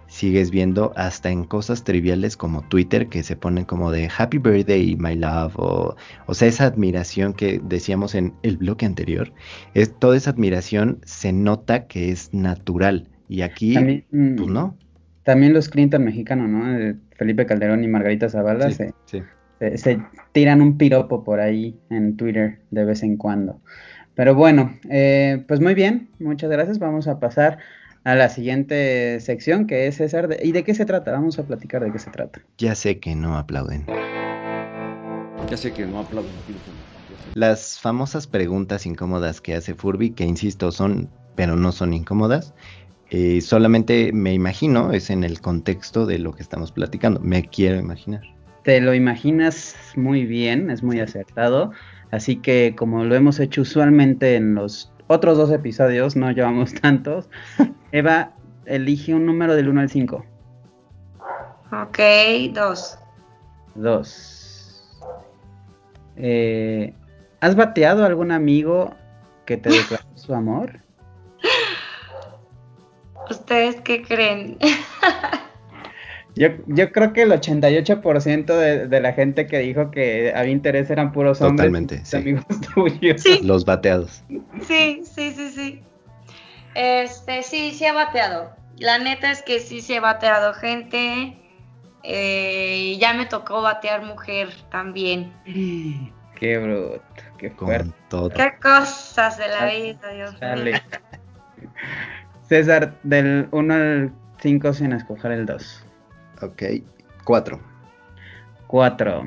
A: sigues viendo hasta en cosas triviales como Twitter que se ponen como de Happy Birthday, my love, o, o sea, esa admiración que decíamos en el bloque anterior, es toda esa admiración se nota que es natural y aquí, también, pues no.
B: También los Clinton mexicanos, ¿no? Felipe Calderón y Margarita Zavala se, tiran un piropo por ahí en Twitter de vez en cuando. Pero bueno, eh, pues muy bien, muchas gracias. Vamos a pasar a la siguiente sección que es César. ¿Y de qué se trata? Vamos a platicar de qué se trata.
A: Ya sé que no aplauden.
B: Ya sé que no aplauden.
A: Las famosas preguntas incómodas que hace Furby, que insisto son, pero no son incómodas, eh, solamente me imagino, es en el contexto de lo que estamos platicando, me quiero imaginar.
B: Te lo imaginas muy bien, es muy acertado, así que como lo hemos hecho usualmente en los otros dos episodios, no llevamos <laughs> tantos, Eva, elige un número del 1 al 5.
C: Ok, 2.
B: 2. Eh, ¿Has bateado a algún amigo que te declaró su amor?
C: ¿Ustedes qué creen?
B: Yo, yo creo que el 88% de, de la gente que dijo que había interés eran puros hombres.
A: Totalmente, sí.
B: Amigos <laughs> tuyos.
C: Sí.
A: Los bateados.
C: Sí, sí, sí, sí. Este, sí, sí ha bateado. La neta es que sí se ha bateado gente. Eh, ya me tocó batear mujer también.
B: Qué bruto, qué fuerte.
A: Con todo.
C: Qué cosas de la vida, Dios mío. <laughs>
B: César, del 1 al 5 sin escoger el 2.
A: Ok. Cuatro.
B: 4.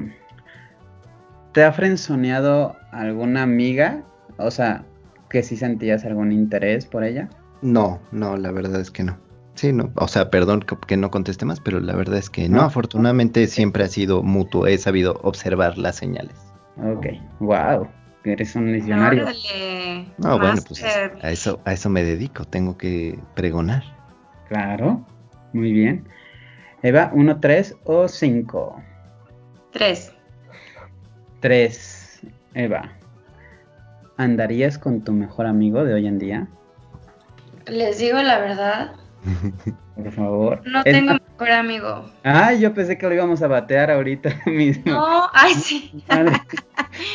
B: ¿Te ha frenzoneado alguna amiga? O sea, que si sentías algún interés por ella.
A: No, no, la verdad es que no. Sí, no. O sea, perdón que, no conteste más, pero la verdad es que no.
B: No.
A: Afortunadamente siempre ha sido mutuo. He sabido observar las señales.
B: Ok, wow, eres un visionario.
C: Órale,
A: No, bueno, pues a eso, a eso me dedico. Tengo que pregonar.
B: Claro, muy bien. Eva, 1, 3 o 5.
C: Tres.
B: 3. Eva, ¿andarías con tu mejor amigo de hoy en día?
C: Les digo la verdad, <laughs>
B: Por favor.
C: no
B: Es
C: tengo
B: más-
C: mejor amigo.
B: Ay, yo pensé que lo íbamos a batear ahorita <laughs> mismo.
C: No, ay sí. <laughs>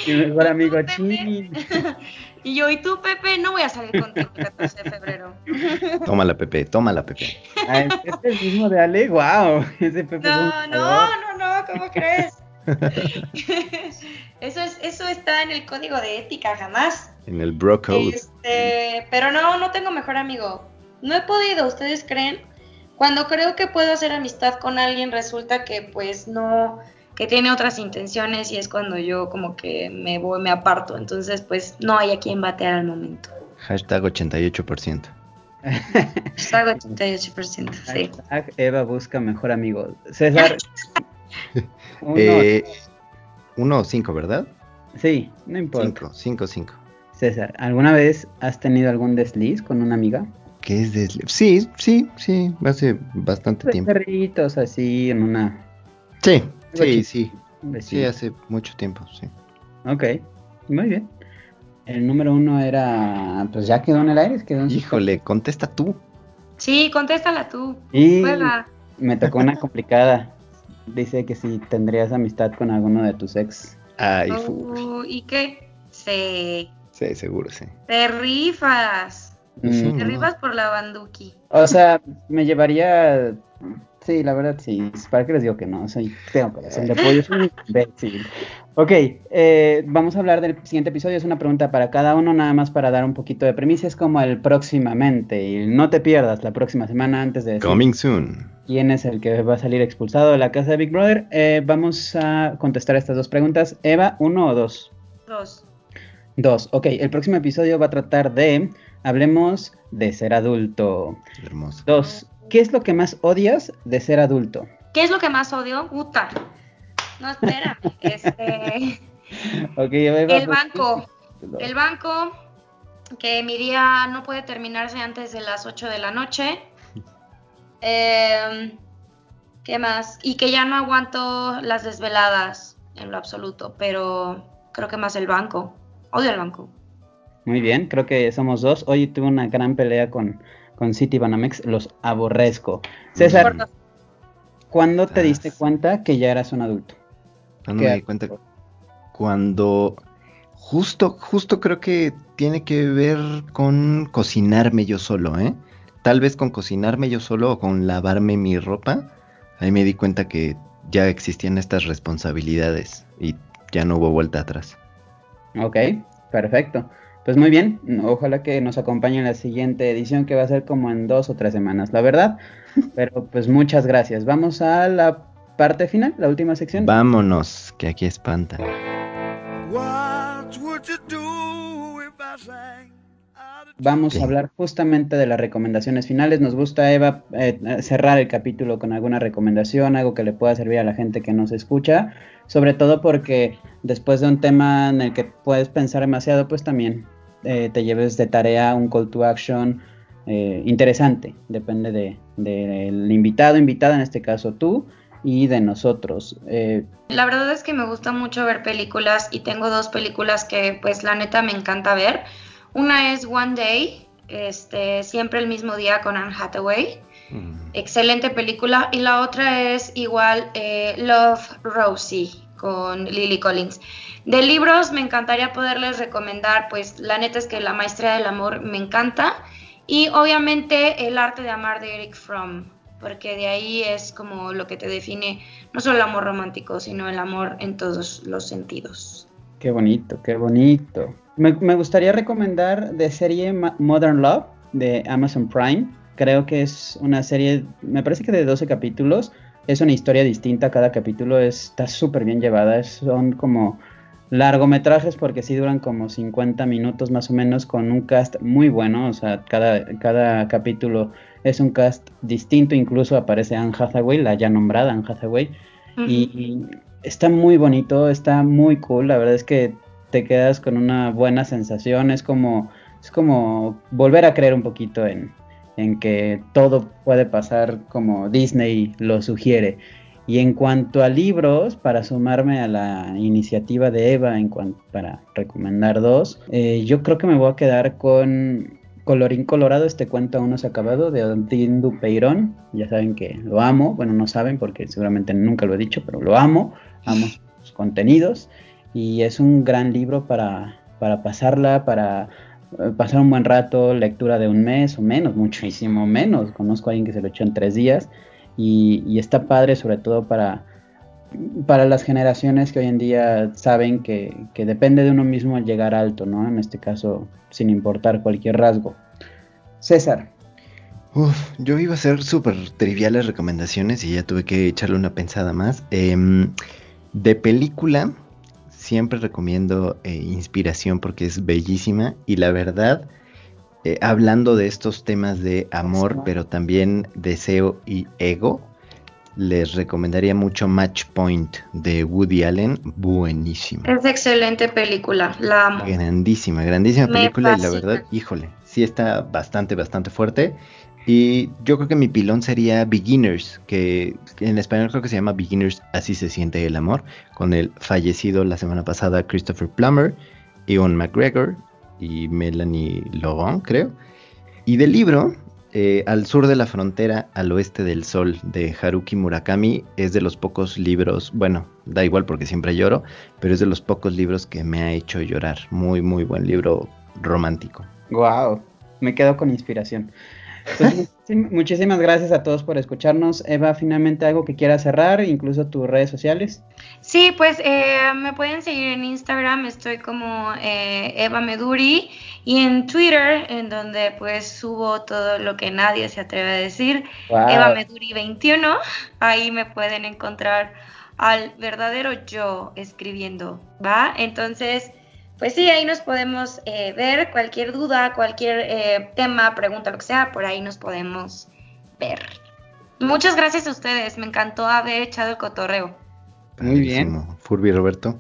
B: Mi mejor amigo,
C: ¿Y tú, Pepe?
B: chin. <laughs>
C: Y yo, ¿y tú, Pepe? No voy a salir contigo el 14 de febrero. <laughs>
A: Tómala, Pepe, tómala, Pepe.
B: Ay, ¿Este es el mismo de Ale? Wow, <laughs> ese Pepe es
C: No, no, no, no, ¿cómo crees? Eso, es, eso está en el código de ética, jamás.
A: En el bro code.
C: Este, pero no, no tengo mejor amigo. No he podido, ¿ustedes creen? Cuando creo que puedo hacer amistad con alguien, resulta que pues no, que tiene otras intenciones y es cuando yo como que me voy, me aparto. Entonces pues no hay a quien batear al momento.
A: Hashtag 88%.
C: Hago 88%, sí.
B: Hashtag Eva busca mejor amigo. César. <laughs> uno,
A: Eh, uno o cinco, ¿verdad?
B: sí, no importa.
A: Cinco, cinco, cinco.
B: César, ¿alguna vez has tenido algún desliz con una amiga?
A: ¿Qué es de... Sí, sí, sí, hace bastante
B: De
A: tiempo.
B: perritos así en una.
A: Sí, sí, sí. Sí, hace mucho tiempo, sí.
B: Ok, muy bien. El número uno era. Pues ya quedó en el aire, quedó en su-
A: Híjole, contesta tú.
C: Sí, contéstala tú.
B: Y
C: Juega.
B: me tocó una complicada. Dice que si tendrías amistad con alguno de tus ex.
A: Ay, fu-
C: Uh, ¿Y qué? Sí.
A: Sí, seguro, sí.
C: Te rifas.
B: Mm,
C: Te rifas por la banduki.
B: O sea, me llevaría. Sí, la verdad sí. ¿Para qué les digo que no? Soy, tengo corazón de pollo, soy un imbécil. Ok, eh, vamos a hablar del siguiente episodio. Es una pregunta para cada uno, nada más para dar un poquito de premisa. Es como el próximamente. Y no te pierdas la próxima semana antes de decir
A: Coming soon.
B: quién es el que va a salir expulsado de la casa de Big Brother. Eh, vamos a contestar estas dos preguntas. Eva, ¿uno o dos?
C: Dos.
B: Dos. Ok, el próximo episodio va a tratar de. Hablemos de ser adulto.
A: Hermoso.
B: Dos. ¿Qué es lo que más odias de ser adulto?
C: ¿Qué es lo que más odio? Puta. No, espérame. Este,
B: Ok, Eva,
C: el banco. El banco, que mi día no puede terminarse antes de las 8 de la noche. Em, ¿Qué más? Y que ya no aguanto las desveladas en lo absoluto, pero creo que más el banco. Odio el banco.
B: Muy bien, creo que somos dos. Hoy tuve una gran pelea con, con City Banamex. Los aborrezco. César. ¿cuándo te diste
A: Ah.
B: cuenta que ya eras un adulto?
A: Cuando
B: ¿Qué
A: me di cuenta, cuando justo, justo creo que tiene que ver con cocinarme yo solo, ¿eh? Tal vez con cocinarme yo solo o con lavarme mi ropa. Ahí me di cuenta que ya existían estas responsabilidades y ya no hubo vuelta atrás.
B: Ok, perfecto. Pues muy bien, ojalá que nos acompañe en la siguiente edición que va a ser como en dos o tres semanas, la verdad. <laughs> Pero pues muchas gracias. Vamos a la parte final, la última sección.
A: Vámonos, que aquí espanta.
B: Vamos
A: Sí.
B: a hablar justamente de las recomendaciones finales. Nos gusta, Eva, eh, cerrar el capítulo con alguna recomendación, algo que le pueda servir a la gente que nos escucha. Sobre todo porque después de un tema en el que puedes pensar demasiado, pues también eh, te lleves de tarea un call to action eh, interesante. Depende de- del invitado, invitada, en este caso tú, y de nosotros. Eh,
C: La verdad es que me gusta mucho ver películas y tengo dos películas que pues la neta me encanta ver. Una es One Day, este, siempre el mismo día con Anne Hathaway.
A: Mm.
C: Excelente película. Y la otra es igual eh, Love Rosie con Lily Collins. De libros me encantaría poderles recomendar, pues la neta es que La Maestría del Amor me encanta. Y obviamente El Arte de Amar de Eric Fromm, porque de ahí es como lo que te define no solo el amor romántico, sino el amor en todos los sentidos.
B: Qué bonito, qué bonito. Me, gustaría recomendar de serie Modern Love de Amazon Prime. Creo que es una serie, me parece que de 12 capítulos. Es una historia distinta, cada capítulo está súper bien llevada. Son como largometrajes porque sí duran como 50 minutos más o menos con un cast muy bueno. O sea, cada, cada capítulo es un cast distinto. Incluso aparece Anne Hathaway, la ya nombrada Anne Hathaway. Y, y está muy bonito, está muy cool. La verdad es que te quedas con una buena sensación. Es como, es como volver a creer un poquito en, en que todo puede pasar como Disney lo sugiere. Y en cuanto a libros, para sumarme a la iniciativa de Eva en cuan- para recomendar dos, eh, yo creo que me voy a quedar con Colorín Colorado, este cuento aún no se ha acabado, de Odín Dupeirón. Ya saben que lo amo, bueno, no saben porque seguramente nunca lo he dicho, pero lo amo, amo sus contenidos y es un gran libro para, para pasarla, para pasar un buen rato, lectura de un mes o menos, muchísimo menos. Conozco a alguien que se lo echó en tres días y, y está padre sobre todo para, para las generaciones que hoy en día saben que, que depende de uno mismo llegar alto, ¿no? En este caso, sin importar cualquier rasgo. César,
A: Uf, yo iba a hacer súper triviales recomendaciones y ya tuve que echarle una pensada más. Em, de película, siempre recomiendo eh, Inspiración porque es bellísima y la verdad, eh, hablando de estos temas de amor, pero también deseo y ego, les recomendaría mucho Match Point de Woody Allen, buenísima.
C: Es excelente película, la amo.
A: Grandísima, grandísima
C: Me
A: película y la verdad, híjole, sí está bastante, bastante fuerte. Y yo creo que mi pilón sería Beginners, que en español creo que se llama Beginners, así se siente el amor, con el fallecido la semana pasada Christopher Plummer, Ewan McGregor y Melanie Laurent, creo. Y del libro, eh, Al sur de la frontera, al oeste del sol, de Haruki Murakami, es de los pocos libros, bueno, da igual porque siempre lloro, pero es de los pocos libros que me ha hecho llorar. Muy, muy buen libro romántico.
B: wow, me quedo con inspiración. Pues, muchísim- muchísimas gracias a todos por escucharnos. Eva, finalmente algo que quieras cerrar, incluso tus redes sociales.
C: Sí, pues eh, me pueden seguir en Instagram, estoy como eh, Eva Meduri y en Twitter, en donde pues subo todo lo que nadie se atreve a decir,
B: Wow.
C: Eva Meduri 21, ahí me pueden encontrar al verdadero yo escribiendo, ¿va? Entonces, pues sí, ahí nos podemos eh, ver, cualquier duda, cualquier eh, tema, pregunta, lo que sea, por ahí nos podemos ver. Muchas gracias a ustedes, me encantó haber echado el cotorreo.
B: Muy bien.
A: Furby Roberto.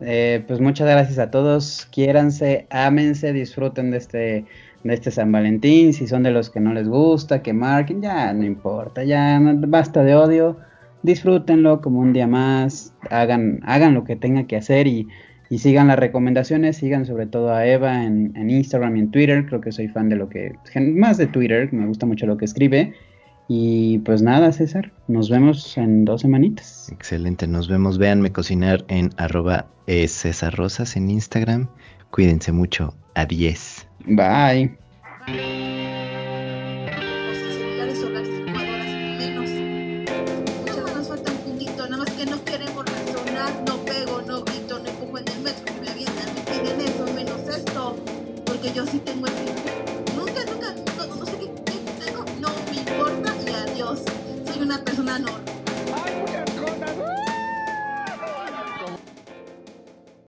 B: Eh, pues muchas gracias a todos. Quiéranse, ámense, disfruten de este, de este San Valentín. Si son de los que no les gusta, que marquen, ya no importa, ya no- basta de odio. Disfrútenlo como un día más. Hagan, hagan lo que tengan que hacer y, y sigan las recomendaciones. Sigan sobre todo a Eva en, en Instagram y en Twitter. Creo que soy fan de lo que, gen- más de Twitter, me gusta mucho lo que escribe. Y pues nada, César, nos vemos en dos semanitas.
A: Excelente, nos vemos. Véanme cocinar en arroba eh, César Rosas en Instagram. Cuídense mucho. Adiós.
B: Bye.
D: yo sí tengo el Nunca, nunca,
E: nunca, no sé qué, qué tengo, no me importa y adiós. Soy una persona normal.